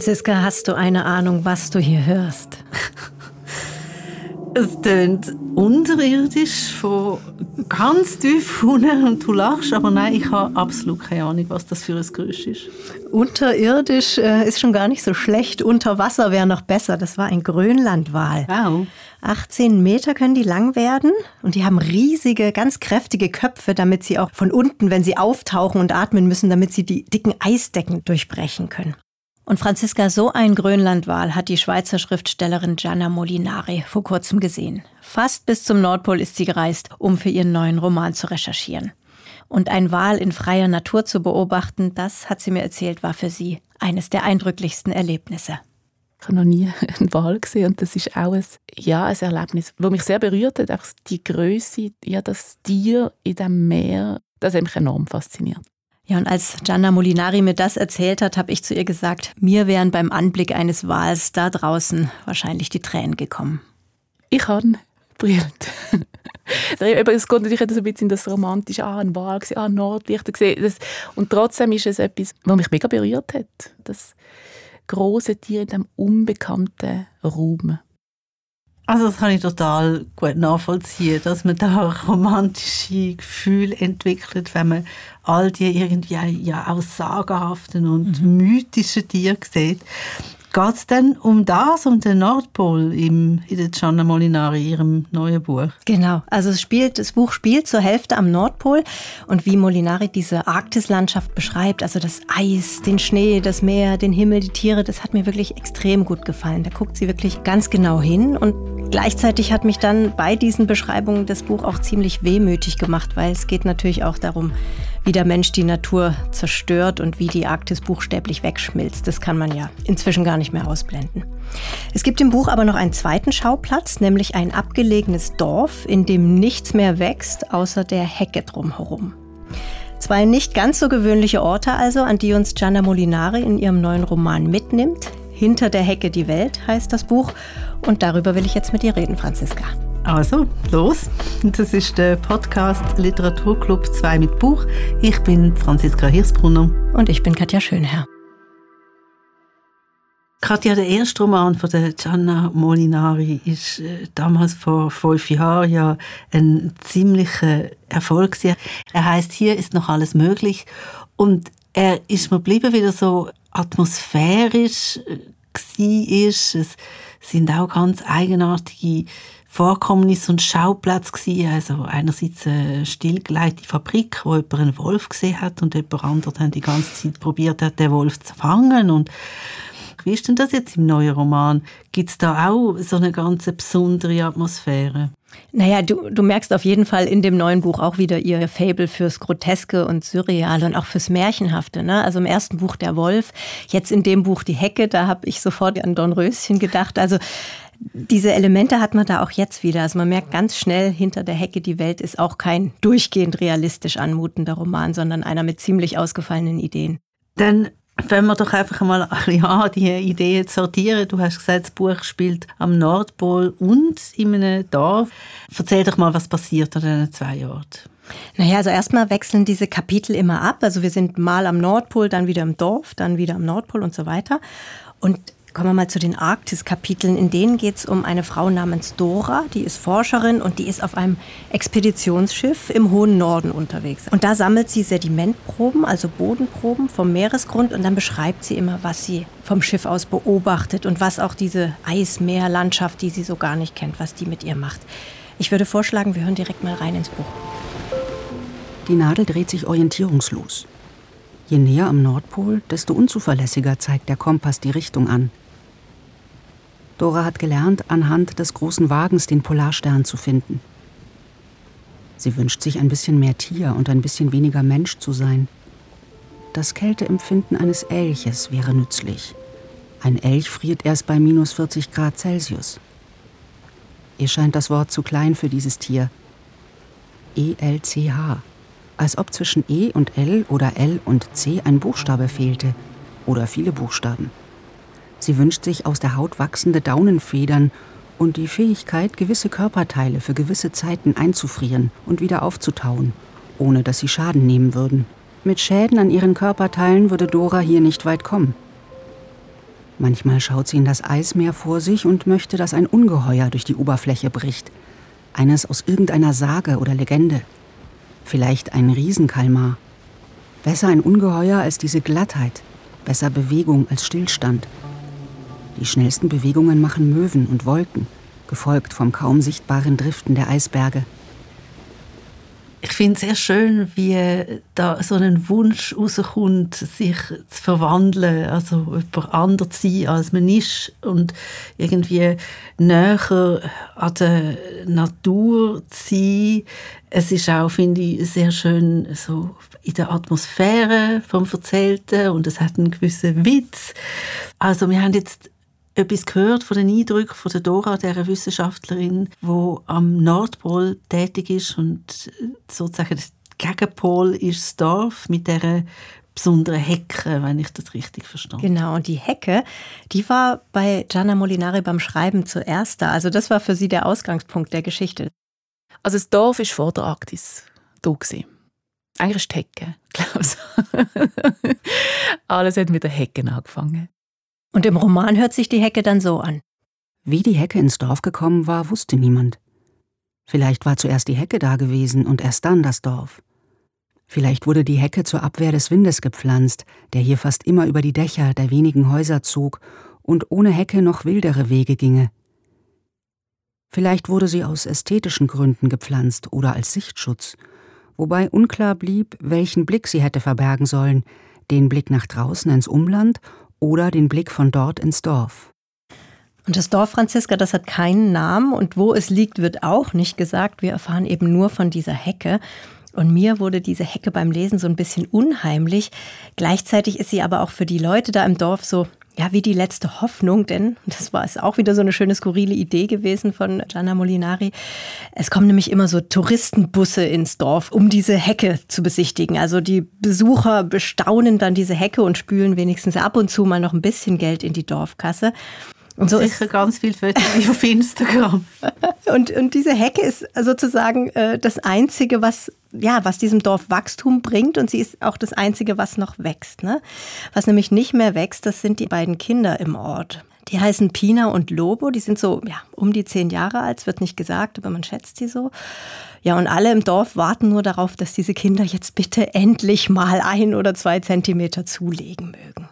Franziska, hast du eine Ahnung, was du hier hörst? Es tönt unterirdisch von ganz tief unten und du lachst, aber nein, ich habe absolut keine Ahnung, was das für ein Geräusch ist. Unterirdisch äh, ist schon gar nicht so schlecht. Unter Wasser wäre noch besser. Das war ein Grönlandwal. Wow. 18 Meter können die lang werden und die haben riesige, ganz kräftige Köpfe, damit sie auch von unten, wenn sie auftauchen und atmen müssen, damit sie die dicken Eisdecken durchbrechen können. Und Franziska, so ein Grönlandwal hat die Schweizer Schriftstellerin Gianna Molinari vor kurzem gesehen. Fast bis zum Nordpol ist sie gereist, um für ihren neuen Roman zu recherchieren. Und ein Wal in freier Natur zu beobachten, das, hat sie mir erzählt, war für sie eines der eindrücklichsten Erlebnisse. Ich habe noch nie einen Wal gesehen und das ist auch ein, ja, ein Erlebnis, das mich sehr berührt hat. Einfach die Größe, ja, das Tier in dem Meer, das hat mich enorm fasziniert. Ja, und als Gianna Molinari mir das erzählt hat, habe ich zu ihr gesagt, mir wären beim Anblick eines Wals da draußen wahrscheinlich die Tränen gekommen. Ich habe brillant. es geht natürlich so ein bisschen in das romantische, ah, ein Wal, ah, Nordlichter gesehen. Und trotzdem ist es etwas, was mich mega berührt hat. Das große Tier in diesem unbekannten Raum. Also das kann ich total gut nachvollziehen, dass man da romantische Gefühle entwickelt, wenn man all die irgendwie ja auch sagenhaften und mhm. mythischen Tiere sieht. Geht es denn um das, um den Nordpol im, in der Gianna Molinari, ihrem neuen Buch? Genau, also es spielt, das Buch spielt zur Hälfte am Nordpol und wie Molinari diese Arktislandschaft beschreibt, also das Eis, den Schnee, das Meer, den Himmel, die Tiere, das hat mir wirklich extrem gut gefallen. Da guckt sie wirklich ganz genau hin und gleichzeitig hat mich dann bei diesen Beschreibungen das Buch auch ziemlich wehmütig gemacht, weil es geht natürlich auch darum, wie der Mensch die Natur zerstört und wie die Arktis buchstäblich wegschmilzt. Das kann man ja inzwischen gar nicht mehr ausblenden. Es gibt im Buch aber noch einen zweiten Schauplatz, nämlich ein abgelegenes Dorf, in dem nichts mehr wächst, außer der Hecke drumherum. Zwei nicht ganz so gewöhnliche Orte also, an die uns Gianna Molinari in ihrem neuen Roman mitnimmt. Hinter der Hecke die Welt heißt das Buch. Und darüber will ich jetzt mit dir reden, Franziska. Also, los. Das ist der Podcast Literaturclub 2 mit Buch. Ich bin Franziska Hirsbrunner. Und ich bin Katja Schönherr. Katja, der erste Roman von der Gianna Molinari ist äh, damals vor fünf Jahren ja ein ziemlicher Erfolg. Er heißt Hier ist noch alles möglich und er ist mir geblieben, wieder so atmosphärisch äh, war. Es sind auch ganz eigenartige Vorkommnis und Schauplatz gewesen. Also einerseits eine stillgelegte Fabrik, wo jemand einen Wolf gesehen hat und jemand anderes hat die ganze Zeit probiert hat, den Wolf zu fangen. Und wie ist denn das jetzt im neuen Roman? Gibt es da auch so eine ganz besondere Atmosphäre? Naja, du, du merkst auf jeden Fall in dem neuen Buch auch wieder ihr Fable fürs Groteske und Surreale und auch fürs Märchenhafte. Ne? Also im ersten Buch der Wolf, jetzt in dem Buch die Hecke, da habe ich sofort an Dornröschen gedacht. Also diese Elemente hat man da auch jetzt wieder. Also man merkt ganz schnell, hinter der Hecke die Welt ist auch kein durchgehend realistisch anmutender Roman, sondern einer mit ziemlich ausgefallenen Ideen. Dann wenn wir doch einfach mal ja, die Ideen sortieren. Du hast gesagt, das Buch spielt am Nordpol und in einem Dorf. Erzähl doch mal, was passiert an diesen zwei Orten. Naja, also erstmal wechseln diese Kapitel immer ab. Also wir sind mal am Nordpol, dann wieder im Dorf, dann wieder am Nordpol und so weiter. Und Kommen wir mal zu den Arktis-Kapiteln. In denen geht es um eine Frau namens Dora, die ist Forscherin und die ist auf einem Expeditionsschiff im hohen Norden unterwegs. Und da sammelt sie Sedimentproben, also Bodenproben vom Meeresgrund und dann beschreibt sie immer, was sie vom Schiff aus beobachtet und was auch diese Eismeerlandschaft, die sie so gar nicht kennt, was die mit ihr macht. Ich würde vorschlagen, wir hören direkt mal rein ins Buch. Die Nadel dreht sich orientierungslos. Je näher am Nordpol, desto unzuverlässiger zeigt der Kompass die Richtung an. Dora hat gelernt, anhand des großen Wagens den Polarstern zu finden. Sie wünscht sich ein bisschen mehr Tier und ein bisschen weniger Mensch zu sein. Das Kälteempfinden eines Elches wäre nützlich. Ein Elch friert erst bei minus 40 Grad Celsius. Ihr scheint das Wort zu klein für dieses Tier. ELCH als ob zwischen E und L oder L und C ein Buchstabe fehlte oder viele Buchstaben. Sie wünscht sich aus der Haut wachsende Daunenfedern und die Fähigkeit, gewisse Körperteile für gewisse Zeiten einzufrieren und wieder aufzutauen, ohne dass sie Schaden nehmen würden. Mit Schäden an ihren Körperteilen würde Dora hier nicht weit kommen. Manchmal schaut sie in das Eismeer vor sich und möchte, dass ein Ungeheuer durch die Oberfläche bricht. Eines aus irgendeiner Sage oder Legende. Vielleicht ein Riesenkalmar. Besser ein Ungeheuer als diese Glattheit. Besser Bewegung als Stillstand. Die schnellsten Bewegungen machen Möwen und Wolken, gefolgt vom kaum sichtbaren Driften der Eisberge. Ich finde es sehr schön, wie da so ein Wunsch rauskommt, sich zu verwandeln, also jemand anders zu sein, als man ist und irgendwie näher an der Natur zu sein. Es ist auch, finde ich, sehr schön so in der Atmosphäre vom Erzählten und es hat einen gewissen Witz. Also wir haben jetzt etwas gehört von den Eindrücken von der Dora, der Wissenschaftlerin, die am Nordpol tätig ist und sozusagen der Gegenpol ist das Dorf mit der besonderen Hecke, wenn ich das richtig verstehe. Genau, und die Hecke, die war bei Gianna Molinari beim Schreiben zuerst da. Also das war für sie der Ausgangspunkt der Geschichte. Also das Dorf ist vor der Arktis da gewesen. Eigentlich ist die Hecke, Klaus. Alles hat mit der Hecke angefangen. Und im Roman hört sich die Hecke dann so an. Wie die Hecke ins Dorf gekommen war, wusste niemand. Vielleicht war zuerst die Hecke da gewesen und erst dann das Dorf. Vielleicht wurde die Hecke zur Abwehr des Windes gepflanzt, der hier fast immer über die Dächer der wenigen Häuser zog und ohne Hecke noch wildere Wege ginge. Vielleicht wurde sie aus ästhetischen Gründen gepflanzt oder als Sichtschutz, wobei unklar blieb, welchen Blick sie hätte verbergen sollen, den Blick nach draußen ins Umland oder den Blick von dort ins Dorf. Und das Dorf Franziska, das hat keinen Namen und wo es liegt, wird auch nicht gesagt. Wir erfahren eben nur von dieser Hecke. Und mir wurde diese Hecke beim Lesen so ein bisschen unheimlich. Gleichzeitig ist sie aber auch für die Leute da im Dorf so ja, wie die letzte Hoffnung, denn das war es auch wieder so eine schöne skurrile Idee gewesen von Gianna Molinari. Es kommen nämlich immer so Touristenbusse ins Dorf, um diese Hecke zu besichtigen. Also die Besucher bestaunen dann diese Hecke und spülen wenigstens ab und zu mal noch ein bisschen Geld in die Dorfkasse. Und so sicher ist, ganz viele Fotos auf Instagram. und, und diese Hecke ist sozusagen äh, das Einzige, was, ja, was diesem Dorf Wachstum bringt. Und sie ist auch das Einzige, was noch wächst. Ne? Was nämlich nicht mehr wächst, das sind die beiden Kinder im Ort. Die heißen Pina und Lobo. Die sind so ja, um die zehn Jahre alt. Es wird nicht gesagt, aber man schätzt sie so. Ja, und alle im Dorf warten nur darauf, dass diese Kinder jetzt bitte endlich mal ein oder zwei Zentimeter zulegen mögen.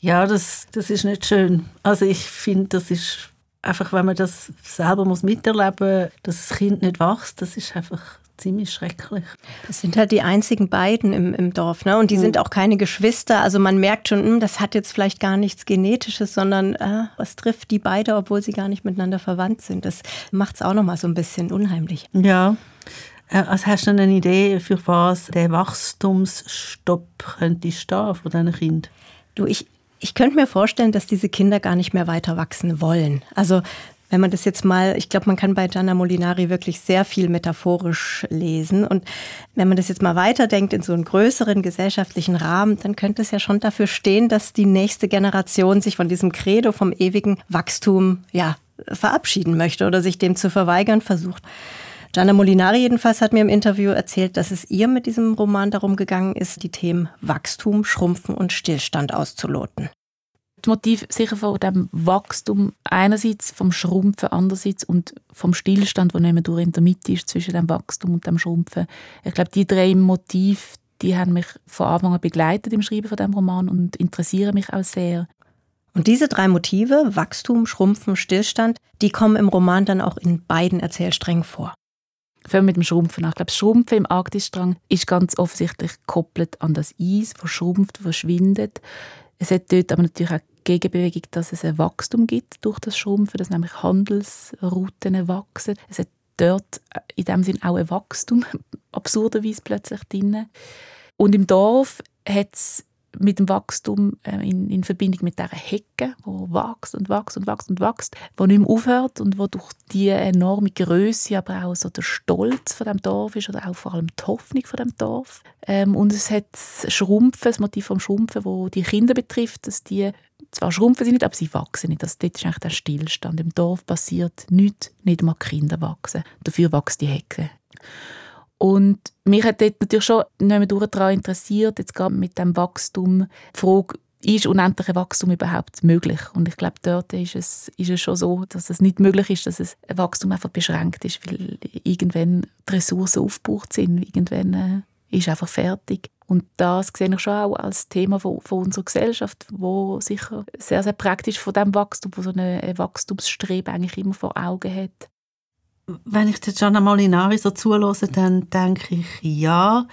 Ja, das, das ist nicht schön. Also ich finde, das ist einfach, wenn man das selber muss miterleben muss, dass das Kind nicht wächst, das ist einfach ziemlich schrecklich. Das sind halt die einzigen beiden im, im Dorf, ne? Und die mhm. sind auch keine Geschwister. Also man merkt schon, mh, hm, das hat jetzt vielleicht gar nichts Genetisches, sondern äh, was trifft die beide, obwohl sie gar nicht miteinander verwandt sind. Das macht es auch nochmal so ein bisschen unheimlich. Ja. Äh, also hast du eine Idee, für was der Wachstumsstopp könnte stehen von diesen Kindern? Du, ich ich könnte mir vorstellen, dass diese Kinder gar nicht mehr weiter wachsen wollen. Also wenn man das jetzt mal, ich glaube, man kann bei Gianna Molinari wirklich sehr viel metaphorisch lesen. Und wenn man das jetzt mal weiterdenkt in so einen größeren gesellschaftlichen Rahmen, dann könnte es ja schon dafür stehen, dass die nächste Generation sich von diesem Credo vom ewigen Wachstum, ja, verabschieden möchte oder sich dem zu verweigern versucht. Gianna Molinari jedenfalls hat mir im Interview erzählt, dass es ihr mit diesem Roman darum gegangen ist, die Themen Wachstum, Schrumpfen und Stillstand auszuloten. Das Motiv sicher von dem Wachstum einerseits, vom Schrumpfen andererseits und vom Stillstand, der nicht durch in der Mitte ist zwischen dem Wachstum und dem Schrumpfen. Ich glaube, die drei Motive, die haben mich von Anfang an begleitet im Schreiben von dem Roman und interessieren mich auch sehr. Und diese drei Motive, Wachstum, Schrumpfen, Stillstand, die kommen im Roman dann auch in beiden Erzählsträngen vor. Fangen wir mit dem Schrumpfen an. Ich glaube, das Schrumpfen im Arktisstrang ist ganz offensichtlich gekoppelt an das Eis, das schrumpft, verschwindet. Es hat dort aber natürlich auch Gegenbewegung, dass es ein Wachstum gibt durch das Schrumpfen, dass nämlich Handelsrouten wachsen. Es hat dort in dem Sinn auch ein Wachstum, absurderweise plötzlich drin. Und im Dorf hat es mit dem Wachstum äh, in, in, Verbindung mit dieser Hecke, wo wächst und wächst und wächst und wächst, wo nicht mehr aufhört und wo durch die enorme Größe aber auch so der Stolz von dem Dorf ist oder auch vor allem die Hoffnung von dem Dorf. Ähm, und es hat das Schrumpfen, das Motiv vom Schrumpfen, wo die Kinder betrifft, dass die zwar schrumpfen sie nicht, aber sie wachsen nicht. Das, dort ist eigentlich der Stillstand. Im Dorf passiert nichts, nicht mal Kinder wachsen. Dafür wächst die Hecke. Und mich hat dort natürlich schon nicht mehr daran interessiert, jetzt gerade mit dem Wachstum, die Frage, ist unendliche Wachstum überhaupt möglich? Und ich glaube, dort ist es, ist es schon so, dass es nicht möglich ist, dass es ein Wachstum einfach beschränkt ist, weil irgendwann die Ressourcen aufgebraucht sind, irgendwann äh, ist einfach fertig. Und das sehe ich schon auch als Thema von, von unserer Gesellschaft, wo sicher sehr, sehr praktisch von dem Wachstum, wo so ein Wachstumsstreben eigentlich immer vor Augen hat. Wenn ich der Gianna Molinari so zulasse, dann denke ich, ja,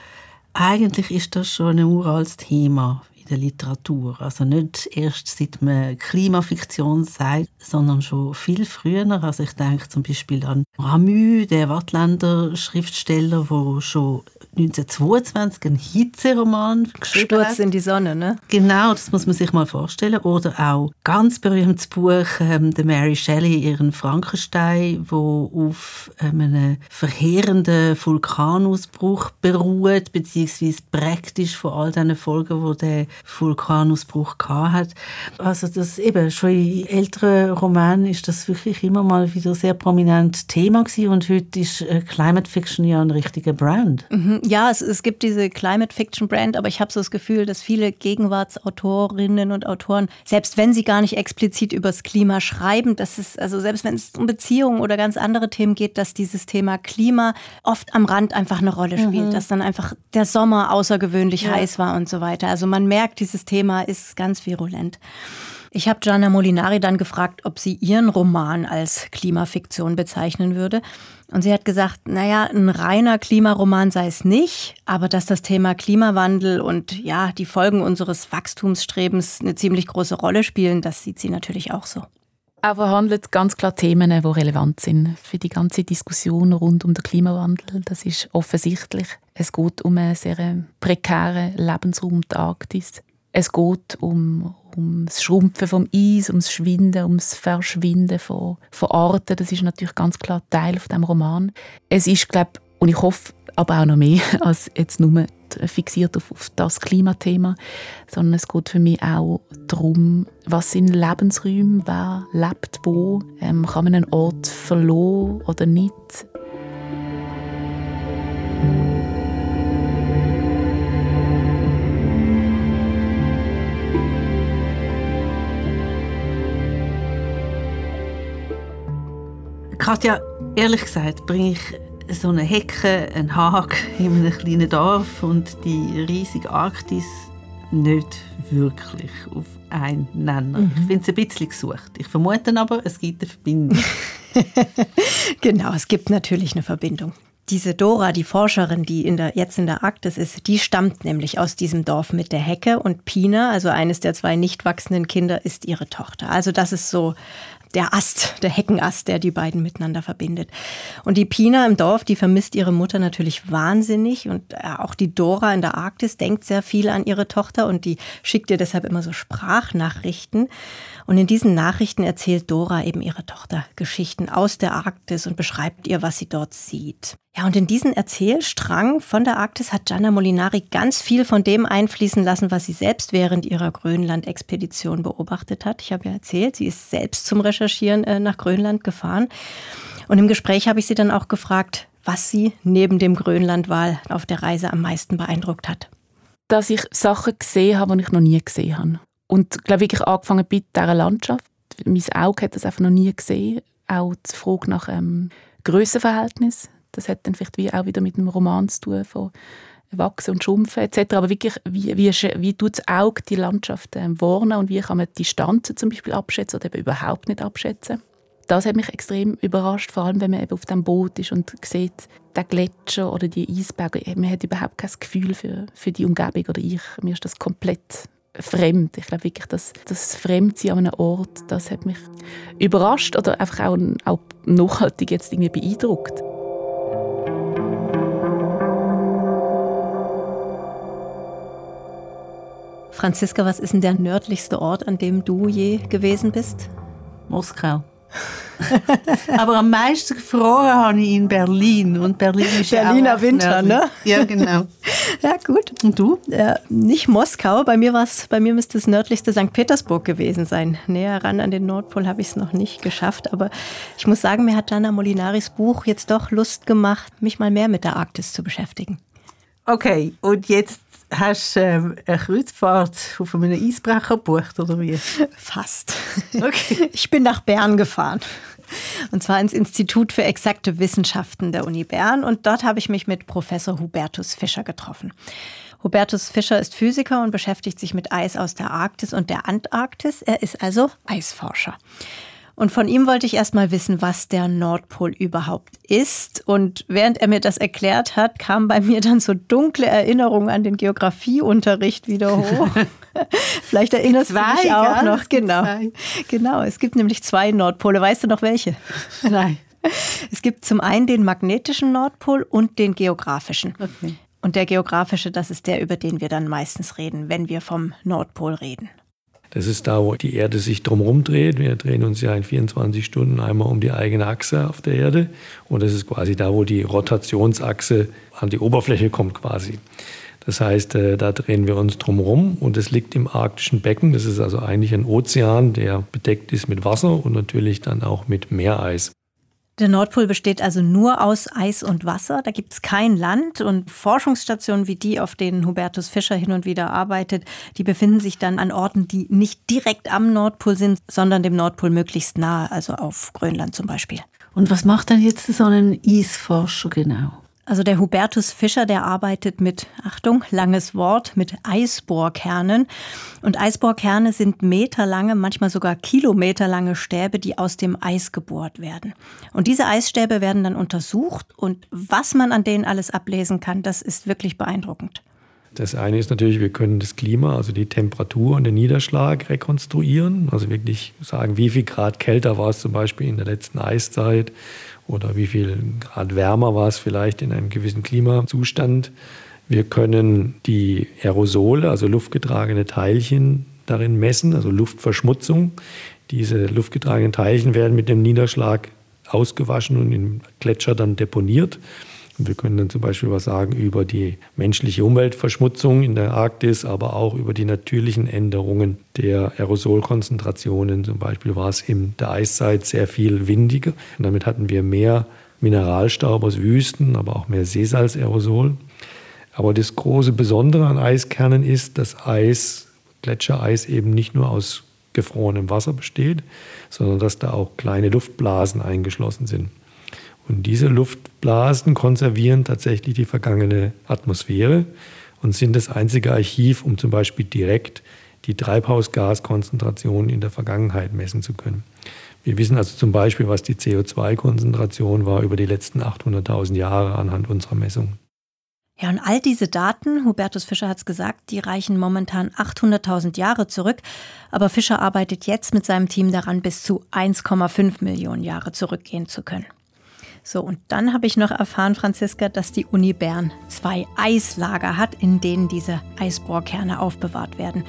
eigentlich ist das schon ein uraltes Thema der Literatur. Also nicht erst seit man Klimafiktion sagt, sondern schon viel früher. Also ich denke zum Beispiel an Ramü, der Wattländer Schriftsteller, der schon 1922 einen Hitzeroman geschrieben Sturz hat. in die Sonne, ne? Genau, das muss man sich mal vorstellen. Oder auch ganz berühmtes Buch ähm, der Mary Shelley, ihren Frankenstein, wo auf ähm, einem verheerenden Vulkanausbruch beruht, beziehungsweise praktisch von all diesen Folgen, wo der Vulkanausbruch hat. Also das eben schon in älteren Romanen ist das wirklich immer mal wieder sehr prominent Thema gewesen und heute ist äh, Climate Fiction ja ein richtiger Brand. Mhm. Ja, es, es gibt diese Climate Fiction Brand, aber ich habe so das Gefühl, dass viele Gegenwartsautorinnen und Autoren, selbst wenn sie gar nicht explizit übers Klima schreiben, dass es, also selbst wenn es um Beziehungen oder ganz andere Themen geht, dass dieses Thema Klima oft am Rand einfach eine Rolle spielt, mhm. dass dann einfach der Sommer außergewöhnlich ja. heiß war und so weiter. Also man merkt, dieses Thema ist ganz virulent. Ich habe Gianna Molinari dann gefragt, ob sie ihren Roman als Klimafiktion bezeichnen würde. Und sie hat gesagt, naja, ein reiner Klimaroman sei es nicht, aber dass das Thema Klimawandel und ja, die Folgen unseres Wachstumsstrebens eine ziemlich große Rolle spielen, das sieht sie natürlich auch so. Er verhandelt ganz klar Themen, die relevant sind für die ganze Diskussion rund um den Klimawandel. Das ist offensichtlich. Es geht um einen sehr prekären Lebensraum, die Arktis. Es geht um, um das Schrumpfen vom Eis, um das Schwinden, um das Verschwinden von, von Arten. Das ist natürlich ganz klar Teil von dem Roman. Es ist, glaube und ich hoffe, aber auch noch mehr als jetzt nur fixiert auf, auf, das Klimathema, sondern es geht für mich auch darum, was sind Lebensräume, wer lebt wo, ähm, kann man einen Ort verloren oder nicht. Katja, ehrlich gesagt, bringe ich so eine Hecke, einen Hag in einem kleinen Dorf und die riesige Arktis nicht wirklich auf einen Nenner. Mhm. Ich finde es ein bisschen gesucht. Ich vermute aber, es gibt eine Verbindung. genau, es gibt natürlich eine Verbindung. Diese Dora, die Forscherin, die in der, jetzt in der Arktis ist, die stammt nämlich aus diesem Dorf mit der Hecke und Pina, also eines der zwei nicht wachsenden Kinder, ist ihre Tochter. Also das ist so der Ast, der Heckenast, der die beiden miteinander verbindet. Und die Pina im Dorf, die vermisst ihre Mutter natürlich wahnsinnig und äh, auch die Dora in der Arktis denkt sehr viel an ihre Tochter und die schickt ihr deshalb immer so Sprachnachrichten. Und in diesen Nachrichten erzählt Dora eben ihrer Tochter Geschichten aus der Arktis und beschreibt ihr, was sie dort sieht. Ja, und in diesen Erzählstrang von der Arktis hat Gianna Molinari ganz viel von dem einfließen lassen, was sie selbst während ihrer Grönland-Expedition beobachtet hat. Ich habe ja erzählt, sie ist selbst zum Recherchieren äh, nach Grönland gefahren. Und im Gespräch habe ich sie dann auch gefragt, was sie neben dem Grönlandwal auf der Reise am meisten beeindruckt hat. Dass ich Sachen gesehen habe, die ich noch nie gesehen habe. Und glaube wirklich angefangen bei dieser Landschaft. Mein Auge hat das einfach noch nie gesehen. Auch die Frage nach ähm, Grössenverhältnis. Das hat dann vielleicht wie auch wieder mit dem Roman zu tun von Wachsen und Schrumpfen etc. Aber wirklich, wie, wie, wie tut das Auge die Landschaft ähm, warnen und wie kann man die Distanzen zum Beispiel abschätzen oder eben überhaupt nicht abschätzen? Das hat mich extrem überrascht, vor allem wenn man eben auf dem Boot ist und sieht, der Gletscher oder die Eisberge, man hat überhaupt kein Gefühl für, für die Umgebung oder ich. Mir ist das komplett fremd. Ich glaube wirklich, dass das Fremdsein an einem Ort, das hat mich überrascht oder einfach auch, auch nachhaltig jetzt irgendwie beeindruckt. Franziska, was ist denn der nördlichste Ort, an dem du je gewesen bist? Moskau. Aber am meisten gefroren habe ich in Berlin. Und Berlin ist Berliner ja Winter, nördlich. ne? Ja, genau. ja, gut. Und du? Ja, nicht Moskau. Bei mir, war's, bei mir müsste das nördlichste St. Petersburg gewesen sein. Näher ran an den Nordpol habe ich es noch nicht geschafft. Aber ich muss sagen, mir hat Dana Molinaris Buch jetzt doch Lust gemacht, mich mal mehr mit der Arktis zu beschäftigen. Okay, und jetzt Hast du ähm, eine Kreuzfahrt auf einem Eisbrecher gebucht, oder wie? Fast. Okay. Ich bin nach Bern gefahren. Und zwar ins Institut für exakte Wissenschaften der Uni Bern. Und dort habe ich mich mit Professor Hubertus Fischer getroffen. Hubertus Fischer ist Physiker und beschäftigt sich mit Eis aus der Arktis und der Antarktis. Er ist also Eisforscher. Und von ihm wollte ich erst mal wissen, was der Nordpol überhaupt ist. Und während er mir das erklärt hat, kamen bei mir dann so dunkle Erinnerungen an den Geografieunterricht wieder hoch. Vielleicht erinnerst zwei, du dich auch ja, noch. Genau. Genau. Es gibt nämlich zwei Nordpole. Weißt du noch welche? Nein. Es gibt zum einen den magnetischen Nordpol und den geografischen. Okay. Und der geografische, das ist der, über den wir dann meistens reden, wenn wir vom Nordpol reden. Das ist da, wo die Erde sich drumherum dreht. Wir drehen uns ja in 24 Stunden einmal um die eigene Achse auf der Erde. Und das ist quasi da, wo die Rotationsachse an die Oberfläche kommt quasi. Das heißt, äh, da drehen wir uns drumherum und es liegt im arktischen Becken. Das ist also eigentlich ein Ozean, der bedeckt ist mit Wasser und natürlich dann auch mit Meereis. Der Nordpol besteht also nur aus Eis und Wasser. Da gibt es kein Land und Forschungsstationen wie die, auf denen Hubertus Fischer hin und wieder arbeitet, die befinden sich dann an Orten, die nicht direkt am Nordpol sind, sondern dem Nordpol möglichst nahe, also auf Grönland zum Beispiel. Und was macht dann jetzt so ein Eisforscher genau? Also der Hubertus Fischer, der arbeitet mit, Achtung, langes Wort, mit Eisbohrkernen. Und Eisbohrkerne sind meterlange, manchmal sogar kilometerlange Stäbe, die aus dem Eis gebohrt werden. Und diese Eisstäbe werden dann untersucht und was man an denen alles ablesen kann, das ist wirklich beeindruckend. Das eine ist natürlich, wir können das Klima, also die Temperatur und den Niederschlag rekonstruieren. Also wirklich sagen, wie viel Grad kälter war es zum Beispiel in der letzten Eiszeit oder wie viel Grad wärmer war es vielleicht in einem gewissen Klimazustand. Wir können die Aerosole, also luftgetragene Teilchen, darin messen, also Luftverschmutzung. Diese luftgetragenen Teilchen werden mit dem Niederschlag ausgewaschen und im Gletscher dann deponiert. Wir können dann zum Beispiel was sagen über die menschliche Umweltverschmutzung in der Arktis, aber auch über die natürlichen Änderungen der Aerosolkonzentrationen. Zum Beispiel war es in der Eiszeit sehr viel windiger und damit hatten wir mehr Mineralstaub aus Wüsten, aber auch mehr Seesalzaerosol. Aber das große Besondere an Eiskernen ist, dass Eis, Gletschereis eben nicht nur aus gefrorenem Wasser besteht, sondern dass da auch kleine Luftblasen eingeschlossen sind. Und diese Luftblasen konservieren tatsächlich die vergangene Atmosphäre und sind das einzige Archiv, um zum Beispiel direkt die Treibhausgaskonzentration in der Vergangenheit messen zu können. Wir wissen also zum Beispiel, was die CO2-Konzentration war über die letzten 800.000 Jahre anhand unserer Messungen. Ja, und all diese Daten, Hubertus Fischer hat es gesagt, die reichen momentan 800.000 Jahre zurück. Aber Fischer arbeitet jetzt mit seinem Team daran, bis zu 1,5 Millionen Jahre zurückgehen zu können. So, und dann habe ich noch erfahren, Franziska, dass die Uni Bern zwei Eislager hat, in denen diese Eisbohrkerne aufbewahrt werden.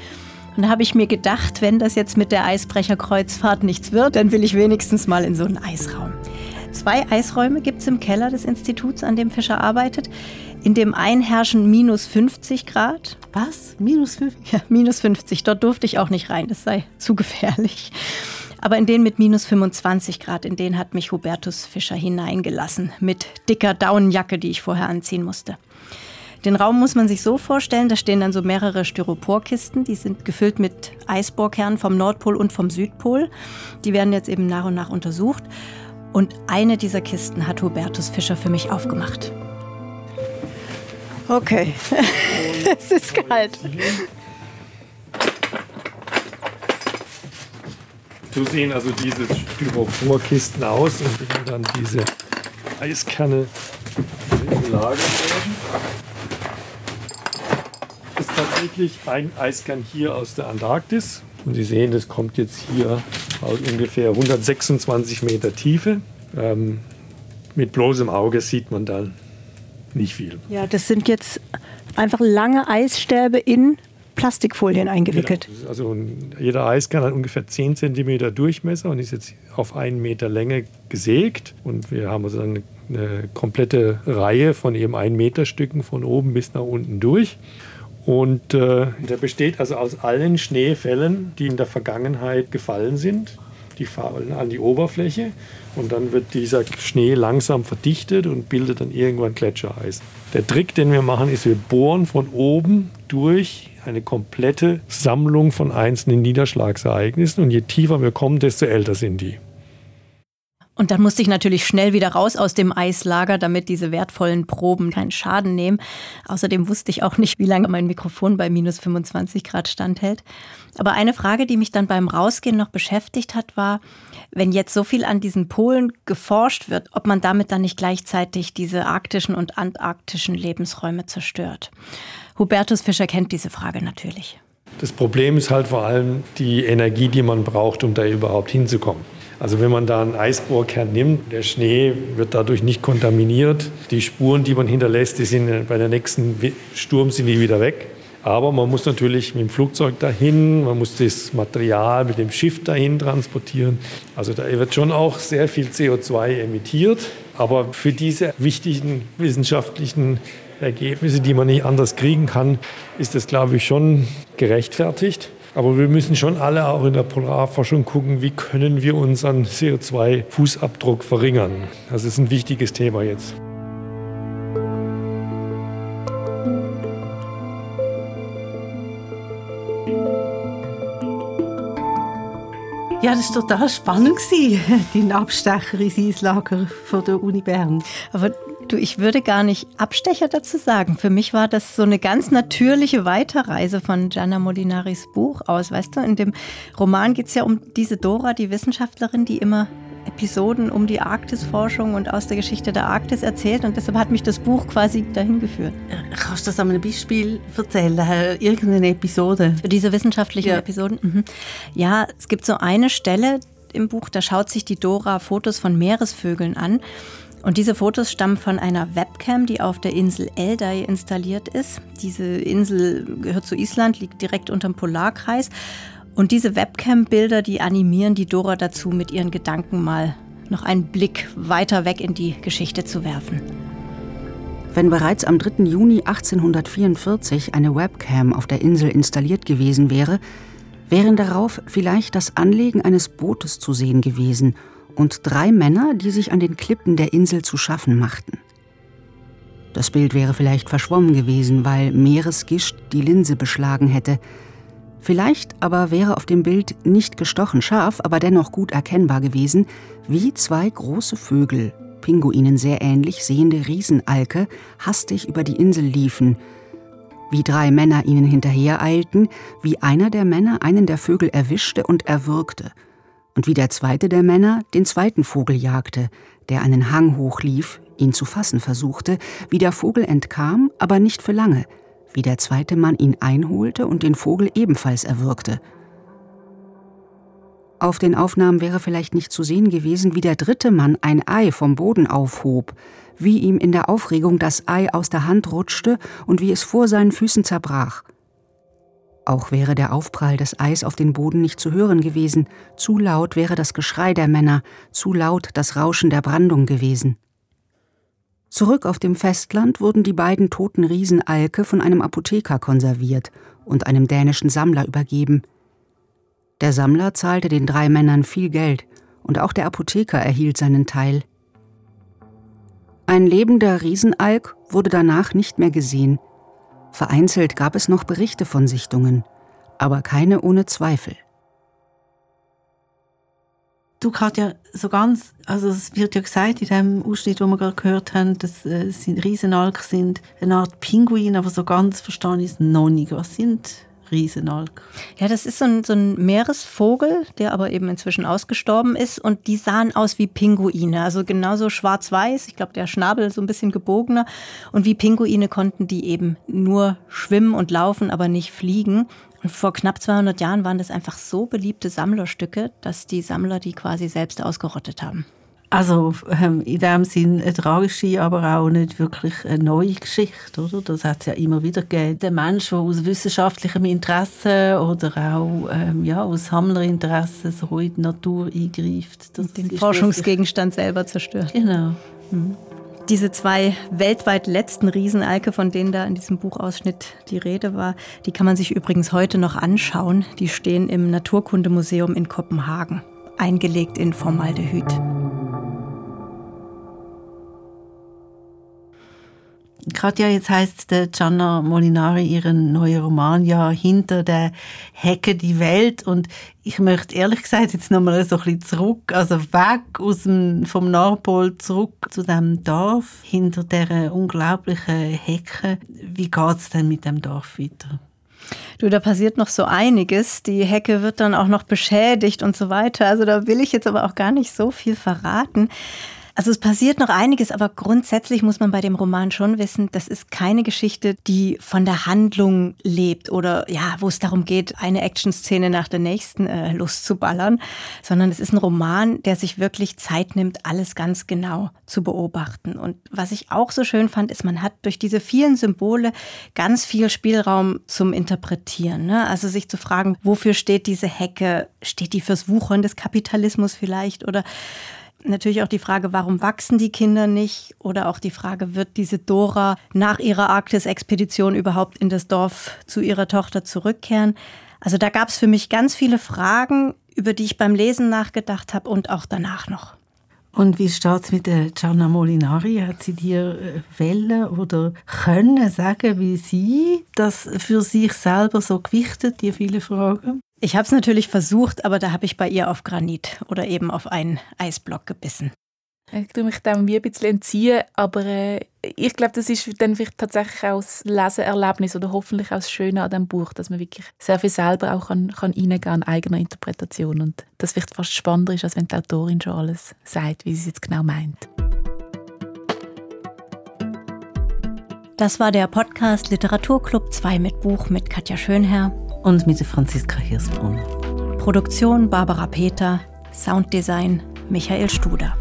Und da habe ich mir gedacht, wenn das jetzt mit der Eisbrecherkreuzfahrt nichts wird, dann will ich wenigstens mal in so einen Eisraum. Zwei Eisräume gibt es im Keller des Instituts, an dem Fischer arbeitet. In dem einen herrschen minus 50 Grad. Was? Minus 50? Ja, minus 50. Dort durfte ich auch nicht rein, das sei zu gefährlich. Aber in den mit minus 25 Grad, in den hat mich Hubertus Fischer hineingelassen, mit dicker Daunenjacke, die ich vorher anziehen musste. Den Raum muss man sich so vorstellen, da stehen dann so mehrere Styroporkisten, die sind gefüllt mit Eisbohrkernen vom Nordpol und vom Südpol. Die werden jetzt eben nach und nach untersucht. Und eine dieser Kisten hat Hubertus Fischer für mich aufgemacht. Okay, es ist kalt. So sehen also diese Styroporkisten aus, in denen dann diese Eiskerne gelagert werden. Das ist tatsächlich ein Eiskern hier aus der Antarktis. Und Sie sehen, das kommt jetzt hier aus ungefähr 126 Meter Tiefe. Ähm, mit bloßem Auge sieht man dann nicht viel. Ja, das sind jetzt einfach lange Eisstäbe in Plastikfolien eingewickelt. Genau. Also jeder Eiskern hat ungefähr 10 cm Durchmesser und ist jetzt auf einen Meter Länge gesägt. Und wir haben also eine, eine komplette Reihe von eben 1 Meter Stücken von oben bis nach unten durch. Und äh, der besteht also aus allen Schneefällen, die in der Vergangenheit gefallen sind. die fallen an die Oberfläche und dann wird dieser Schnee langsam verdichtet und bildet dann irgendwann Gletschereis. Der Trick, den wir machen, ist, wir bohren von oben durch eine komplette Sammlung von einzelnen Niederschlagsereignissen und je tiefer wir kommen, desto älter sind die. Und dann musste ich natürlich schnell wieder raus aus dem Eislager, damit diese wertvollen Proben keinen Schaden nehmen. Außerdem wusste ich auch nicht, wie lange mein Mikrofon bei minus 25 Grad standhält. Aber eine Frage, die mich dann beim Rausgehen noch beschäftigt hat, war, wenn jetzt so viel an diesen Polen geforscht wird, ob man damit dann nicht gleichzeitig diese arktischen und antarktischen Lebensräume zerstört. Hubertus Fischer kennt diese Frage natürlich. Das Problem ist halt vor allem die Energie, die man braucht, um da überhaupt hinzukommen. Also wenn man da einen Eisbohrkern nimmt, der Schnee wird dadurch nicht kontaminiert. Die Spuren, die man hinterlässt, die sind bei der nächsten Sturm sind die wieder weg. Aber man muss natürlich mit dem Flugzeug dahin, man muss das Material mit dem Schiff dahin transportieren. Also da wird schon auch sehr viel CO2 emittiert. Aber für diese wichtigen wissenschaftlichen Ergebnisse, die man nicht anders kriegen kann, ist das, glaube ich, schon gerechtfertigt. Aber wir müssen schon alle auch in der Polarforschung gucken, wie können wir unseren CO2-Fußabdruck verringern. Das ist ein wichtiges Thema jetzt. Ja, das war total spannend, dein Abstecher ins Eislager von der Uni Bern. Aber Du, ich würde gar nicht Abstecher dazu sagen. Für mich war das so eine ganz natürliche Weiterreise von Gianna Molinaris Buch aus. Weißt du, in dem Roman geht es ja um diese Dora, die Wissenschaftlerin, die immer Episoden um die Arktisforschung und aus der Geschichte der Arktis erzählt. Und deshalb hat mich das Buch quasi dahin geführt. Äh, kannst du das an einem Beispiel erzählen? Irgendeine Episode? Für diese wissenschaftlichen ja. Episoden? Mhm. Ja, es gibt so eine Stelle im Buch, da schaut sich die Dora Fotos von Meeresvögeln an. Und diese Fotos stammen von einer Webcam, die auf der Insel Eldey installiert ist. Diese Insel gehört zu Island, liegt direkt unterm Polarkreis. Und diese Webcam-Bilder, die animieren die Dora dazu, mit ihren Gedanken mal noch einen Blick weiter weg in die Geschichte zu werfen. Wenn bereits am 3. Juni 1844 eine Webcam auf der Insel installiert gewesen wäre, wären darauf vielleicht das Anlegen eines Bootes zu sehen gewesen – und drei Männer, die sich an den Klippen der Insel zu schaffen machten. Das Bild wäre vielleicht verschwommen gewesen, weil Meeresgischt die Linse beschlagen hätte. Vielleicht aber wäre auf dem Bild nicht gestochen scharf, aber dennoch gut erkennbar gewesen, wie zwei große Vögel, Pinguinen sehr ähnlich sehende Riesenalke, hastig über die Insel liefen, wie drei Männer ihnen hinterhereilten, wie einer der Männer einen der Vögel erwischte und erwürgte – und wie der zweite der Männer den zweiten Vogel jagte, der einen Hang hochlief, ihn zu fassen versuchte, wie der Vogel entkam, aber nicht für lange, wie der zweite Mann ihn einholte und den Vogel ebenfalls erwürgte. Auf den Aufnahmen wäre vielleicht nicht zu sehen gewesen, wie der dritte Mann ein Ei vom Boden aufhob, wie ihm in der Aufregung das Ei aus der Hand rutschte und wie es vor seinen Füßen zerbrach. Auch wäre der Aufprall des Eis auf den Boden nicht zu hören gewesen, zu laut wäre das Geschrei der Männer, zu laut das Rauschen der Brandung gewesen. Zurück auf dem Festland wurden die beiden toten Riesenalke von einem Apotheker konserviert und einem dänischen Sammler übergeben. Der Sammler zahlte den drei Männern viel Geld, und auch der Apotheker erhielt seinen Teil. Ein lebender Riesenalk wurde danach nicht mehr gesehen, Vereinzelt gab es noch Berichte von Sichtungen, aber keine ohne Zweifel. Du Katja, so ganz, also es wird ja gesagt in dem Ausschnitt, den wir gerade gehört haben, dass äh, es Riesenalk sind, eine Art Pinguin, aber so ganz verstanden ist noch nicht. Was sind Riesenalk. Ja, das ist so ein, so ein, Meeresvogel, der aber eben inzwischen ausgestorben ist. Und die sahen aus wie Pinguine, also genauso schwarz-weiß. Ich glaube, der Schnabel so ein bisschen gebogener. Und wie Pinguine konnten die eben nur schwimmen und laufen, aber nicht fliegen. Und vor knapp 200 Jahren waren das einfach so beliebte Sammlerstücke, dass die Sammler die quasi selbst ausgerottet haben. Also ähm, in dem Sinn eine tragische, aber auch nicht wirklich eine neue Geschichte, oder? Das hat es ja immer wieder gegeben. Der Mensch, der aus wissenschaftlichem Interesse oder auch ähm, ja, aus Sammlerinteresse so in die Natur eingreift. Das den Forschungsgegenstand selber zerstört. Genau. Mhm. Diese zwei weltweit letzten Riesenalke, von denen da in diesem Buchausschnitt die Rede war, die kann man sich übrigens heute noch anschauen. Die stehen im Naturkundemuseum in Kopenhagen. Eingelegt in Formaldehyd. Katja, jetzt heißt der Gianna Molinari ihren neuen Roman ja «Hinter der Hecke die Welt» und ich möchte ehrlich gesagt jetzt nochmal so ein bisschen zurück, also weg aus dem, vom Nordpol zurück zu dem Dorf hinter der unglaublichen Hecke. Wie geht es denn mit dem Dorf weiter? Du, da passiert noch so einiges. Die Hecke wird dann auch noch beschädigt und so weiter. Also da will ich jetzt aber auch gar nicht so viel verraten. Also es passiert noch einiges, aber grundsätzlich muss man bei dem Roman schon wissen, das ist keine Geschichte, die von der Handlung lebt oder ja, wo es darum geht, eine Actionszene nach der nächsten äh, loszuballern, sondern es ist ein Roman, der sich wirklich Zeit nimmt, alles ganz genau zu beobachten. Und was ich auch so schön fand, ist, man hat durch diese vielen Symbole ganz viel Spielraum zum Interpretieren. Ne? Also sich zu fragen, wofür steht diese Hecke? Steht die fürs Wuchern des Kapitalismus vielleicht oder Natürlich auch die Frage, warum wachsen die Kinder nicht? Oder auch die Frage, wird diese Dora nach ihrer Arktis-Expedition überhaupt in das Dorf zu ihrer Tochter zurückkehren? Also da gab es für mich ganz viele Fragen, über die ich beim Lesen nachgedacht habe und auch danach noch. Und wie steht es mit der Gianna Molinari? Hat sie dir äh, Welle oder können sagen, wie sie das für sich selber so gewichtet, die viele Fragen? Ich habe es natürlich versucht, aber da habe ich bei ihr auf Granit oder eben auf einen Eisblock gebissen. Ich tue mich dem wie ein bisschen entziehen, aber äh, ich glaube, das ist dann vielleicht tatsächlich auch das Leseerlebnis oder hoffentlich auch das Schöne an diesem Buch, dass man wirklich sehr viel selber auch kann, kann reingehen kann, eigener Interpretation und das vielleicht fast spannender ist, als wenn die Autorin schon alles sagt, wie sie es jetzt genau meint. Das war der Podcast Literaturclub 2 mit Buch mit Katja Schönherr und mit Franziska Hirsbrunn. Produktion Barbara Peter, Sounddesign Michael Studer.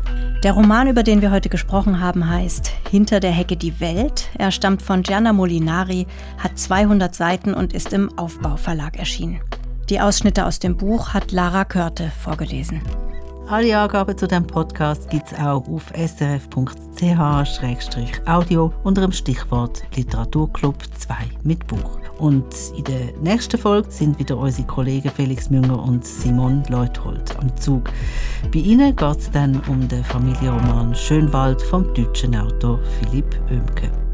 Der Roman, über den wir heute gesprochen haben, heißt Hinter der Hecke die Welt. Er stammt von Gianna Molinari, hat 200 Seiten und ist im Aufbauverlag erschienen. Die Ausschnitte aus dem Buch hat Lara Körte vorgelesen. Alle Angaben zu diesem Podcast gibt es auch auf srf.ch-audio unter dem Stichwort Literaturclub 2 mit Buch. Und in der nächsten Folge sind wieder unsere Kollegen Felix Münger und Simon Leuthold am Zug. Bei ihnen geht es dann um den Familienroman Schönwald vom deutschen Autor Philipp Oemke.